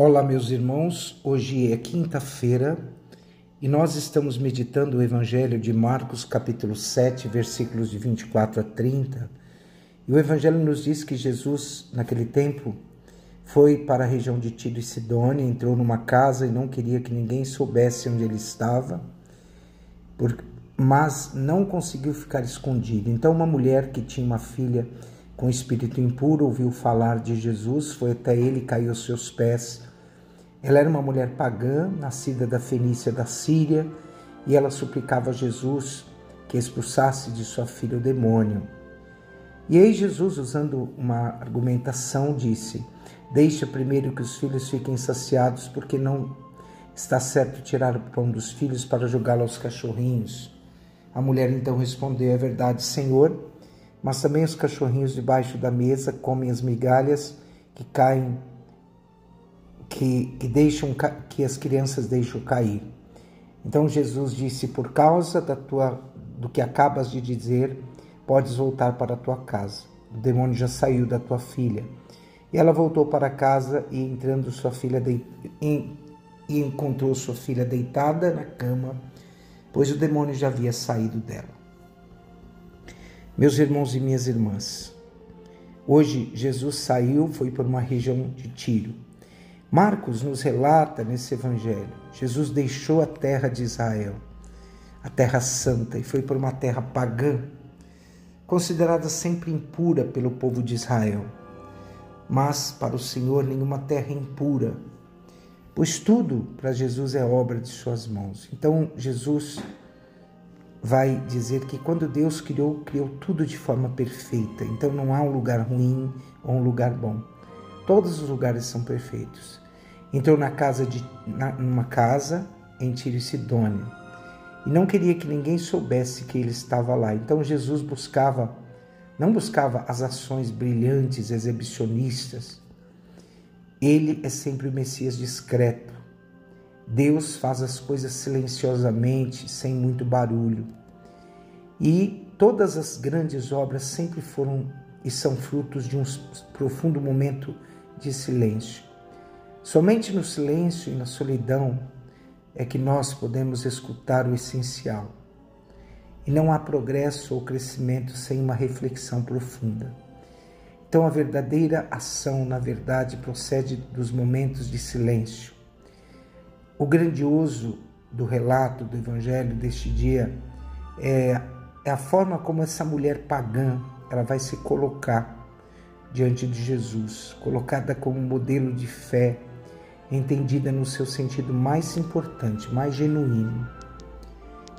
Olá, meus irmãos. Hoje é quinta-feira e nós estamos meditando o Evangelho de Marcos, capítulo 7, versículos de 24 a 30. E o Evangelho nos diz que Jesus, naquele tempo, foi para a região de Tiro e Sidônia, entrou numa casa e não queria que ninguém soubesse onde ele estava, mas não conseguiu ficar escondido. Então, uma mulher que tinha uma filha com espírito impuro ouviu falar de Jesus, foi até ele, caiu aos seus pés ela era uma mulher pagã, nascida da Fenícia da Síria, e ela suplicava a Jesus que expulsasse de sua filha o demônio. E aí Jesus, usando uma argumentação, disse: Deixa primeiro que os filhos fiquem saciados, porque não está certo tirar o pão dos filhos para jogá-lo aos cachorrinhos. A mulher então respondeu: É verdade, Senhor, mas também os cachorrinhos debaixo da mesa comem as migalhas que caem que, que, deixam, que as crianças deixam cair. Então Jesus disse: Por causa da tua, do que acabas de dizer, podes voltar para a tua casa. O demônio já saiu da tua filha. E ela voltou para casa e entrando sua filha de, e encontrou sua filha deitada na cama, pois o demônio já havia saído dela. Meus irmãos e minhas irmãs, hoje Jesus saiu, foi por uma região de Tiro. Marcos nos relata nesse evangelho: Jesus deixou a terra de Israel, a terra santa, e foi para uma terra pagã, considerada sempre impura pelo povo de Israel. Mas para o Senhor nenhuma terra é impura, pois tudo para Jesus é obra de suas mãos. Então Jesus vai dizer que quando Deus criou, criou tudo de forma perfeita. Então não há um lugar ruim ou um lugar bom. Todos os lugares são perfeitos. Entrou na casa de na, numa casa em Tiro e Sidônia e não queria que ninguém soubesse que ele estava lá. Então Jesus buscava não buscava as ações brilhantes, exibicionistas. Ele é sempre o Messias discreto. Deus faz as coisas silenciosamente, sem muito barulho. E todas as grandes obras sempre foram e são frutos de um profundo momento de silêncio. Somente no silêncio e na solidão é que nós podemos escutar o essencial. E não há progresso ou crescimento sem uma reflexão profunda. Então, a verdadeira ação, na verdade, procede dos momentos de silêncio. O grandioso do relato do Evangelho deste dia é, é a forma como essa mulher pagã ela vai se colocar diante de Jesus, colocada como modelo de fé, entendida no seu sentido mais importante, mais genuíno.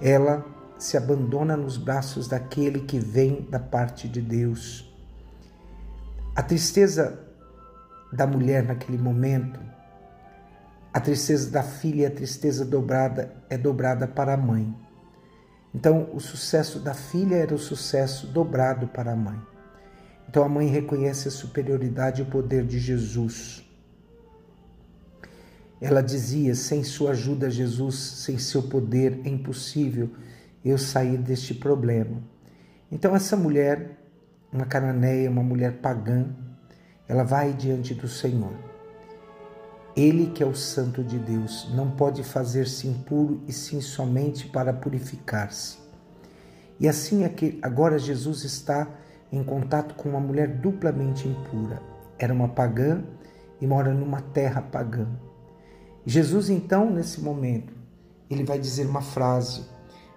Ela se abandona nos braços daquele que vem da parte de Deus. A tristeza da mulher naquele momento, a tristeza da filha, a tristeza dobrada é dobrada para a mãe. Então, o sucesso da filha era o sucesso dobrado para a mãe. Então, a mãe reconhece a superioridade e o poder de Jesus. Ela dizia: sem sua ajuda, Jesus, sem seu poder, é impossível eu sair deste problema. Então, essa mulher, uma cananeia, uma mulher pagã, ela vai diante do Senhor. Ele, que é o Santo de Deus, não pode fazer-se impuro e sim somente para purificar-se. E assim é que agora Jesus está em contato com uma mulher duplamente impura. Era uma pagã e mora numa terra pagã. Jesus, então, nesse momento, ele vai dizer uma frase: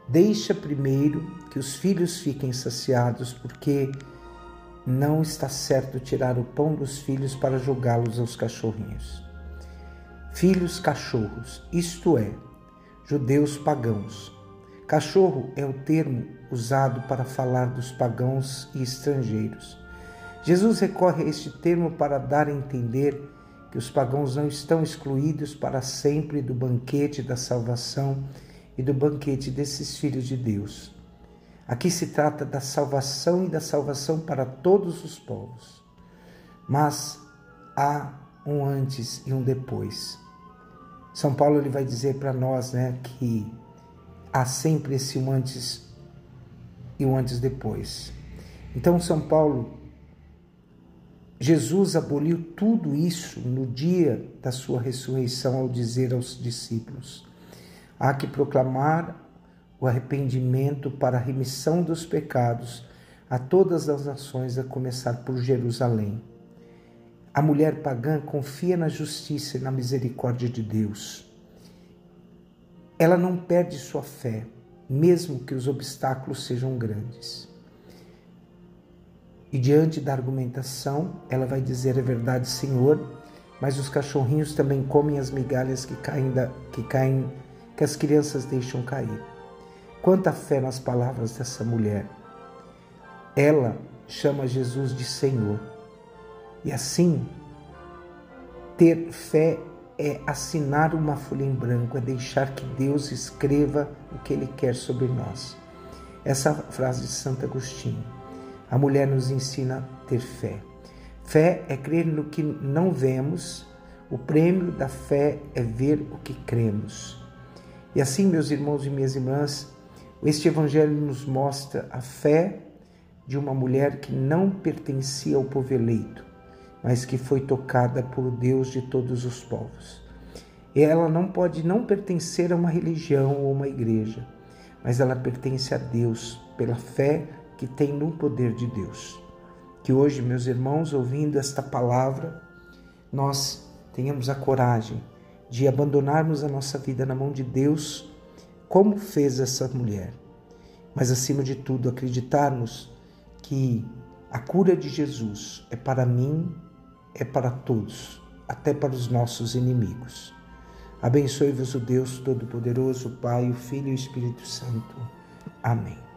Deixa primeiro que os filhos fiquem saciados, porque não está certo tirar o pão dos filhos para jogá-los aos cachorrinhos. Filhos cachorros, isto é, judeus pagãos, Cachorro é o termo usado para falar dos pagãos e estrangeiros. Jesus recorre a este termo para dar a entender que os pagãos não estão excluídos para sempre do banquete da salvação e do banquete desses filhos de Deus. Aqui se trata da salvação e da salvação para todos os povos. Mas há um antes e um depois. São Paulo ele vai dizer para nós, né, que há sempre esse um antes e um antes depois. Então São Paulo Jesus aboliu tudo isso no dia da sua ressurreição ao dizer aos discípulos: há que proclamar o arrependimento para a remissão dos pecados a todas as nações, a começar por Jerusalém. A mulher pagã confia na justiça e na misericórdia de Deus. Ela não perde sua fé, mesmo que os obstáculos sejam grandes. E diante da argumentação, ela vai dizer a verdade, Senhor, mas os cachorrinhos também comem as migalhas que caem, da, que caem, que as crianças deixam cair. Quanta fé nas palavras dessa mulher. Ela chama Jesus de Senhor. E assim, ter fé é assinar uma folha em branco, é deixar que Deus escreva o que Ele quer sobre nós. Essa frase de Santo Agostinho. A mulher nos ensina a ter fé. Fé é crer no que não vemos, o prêmio da fé é ver o que cremos. E assim, meus irmãos e minhas irmãs, este evangelho nos mostra a fé de uma mulher que não pertencia ao povo eleito, mas que foi tocada por Deus de todos os povos. E ela não pode não pertencer a uma religião ou uma igreja, mas ela pertence a Deus pela fé que tem no poder de Deus. Que hoje, meus irmãos, ouvindo esta palavra, nós tenhamos a coragem de abandonarmos a nossa vida na mão de Deus como fez essa mulher. Mas, acima de tudo, acreditarmos que a cura de Jesus é para mim, é para todos, até para os nossos inimigos. Abençoe-vos o Deus Todo-Poderoso, Pai, o Filho e o Espírito Santo. Amém.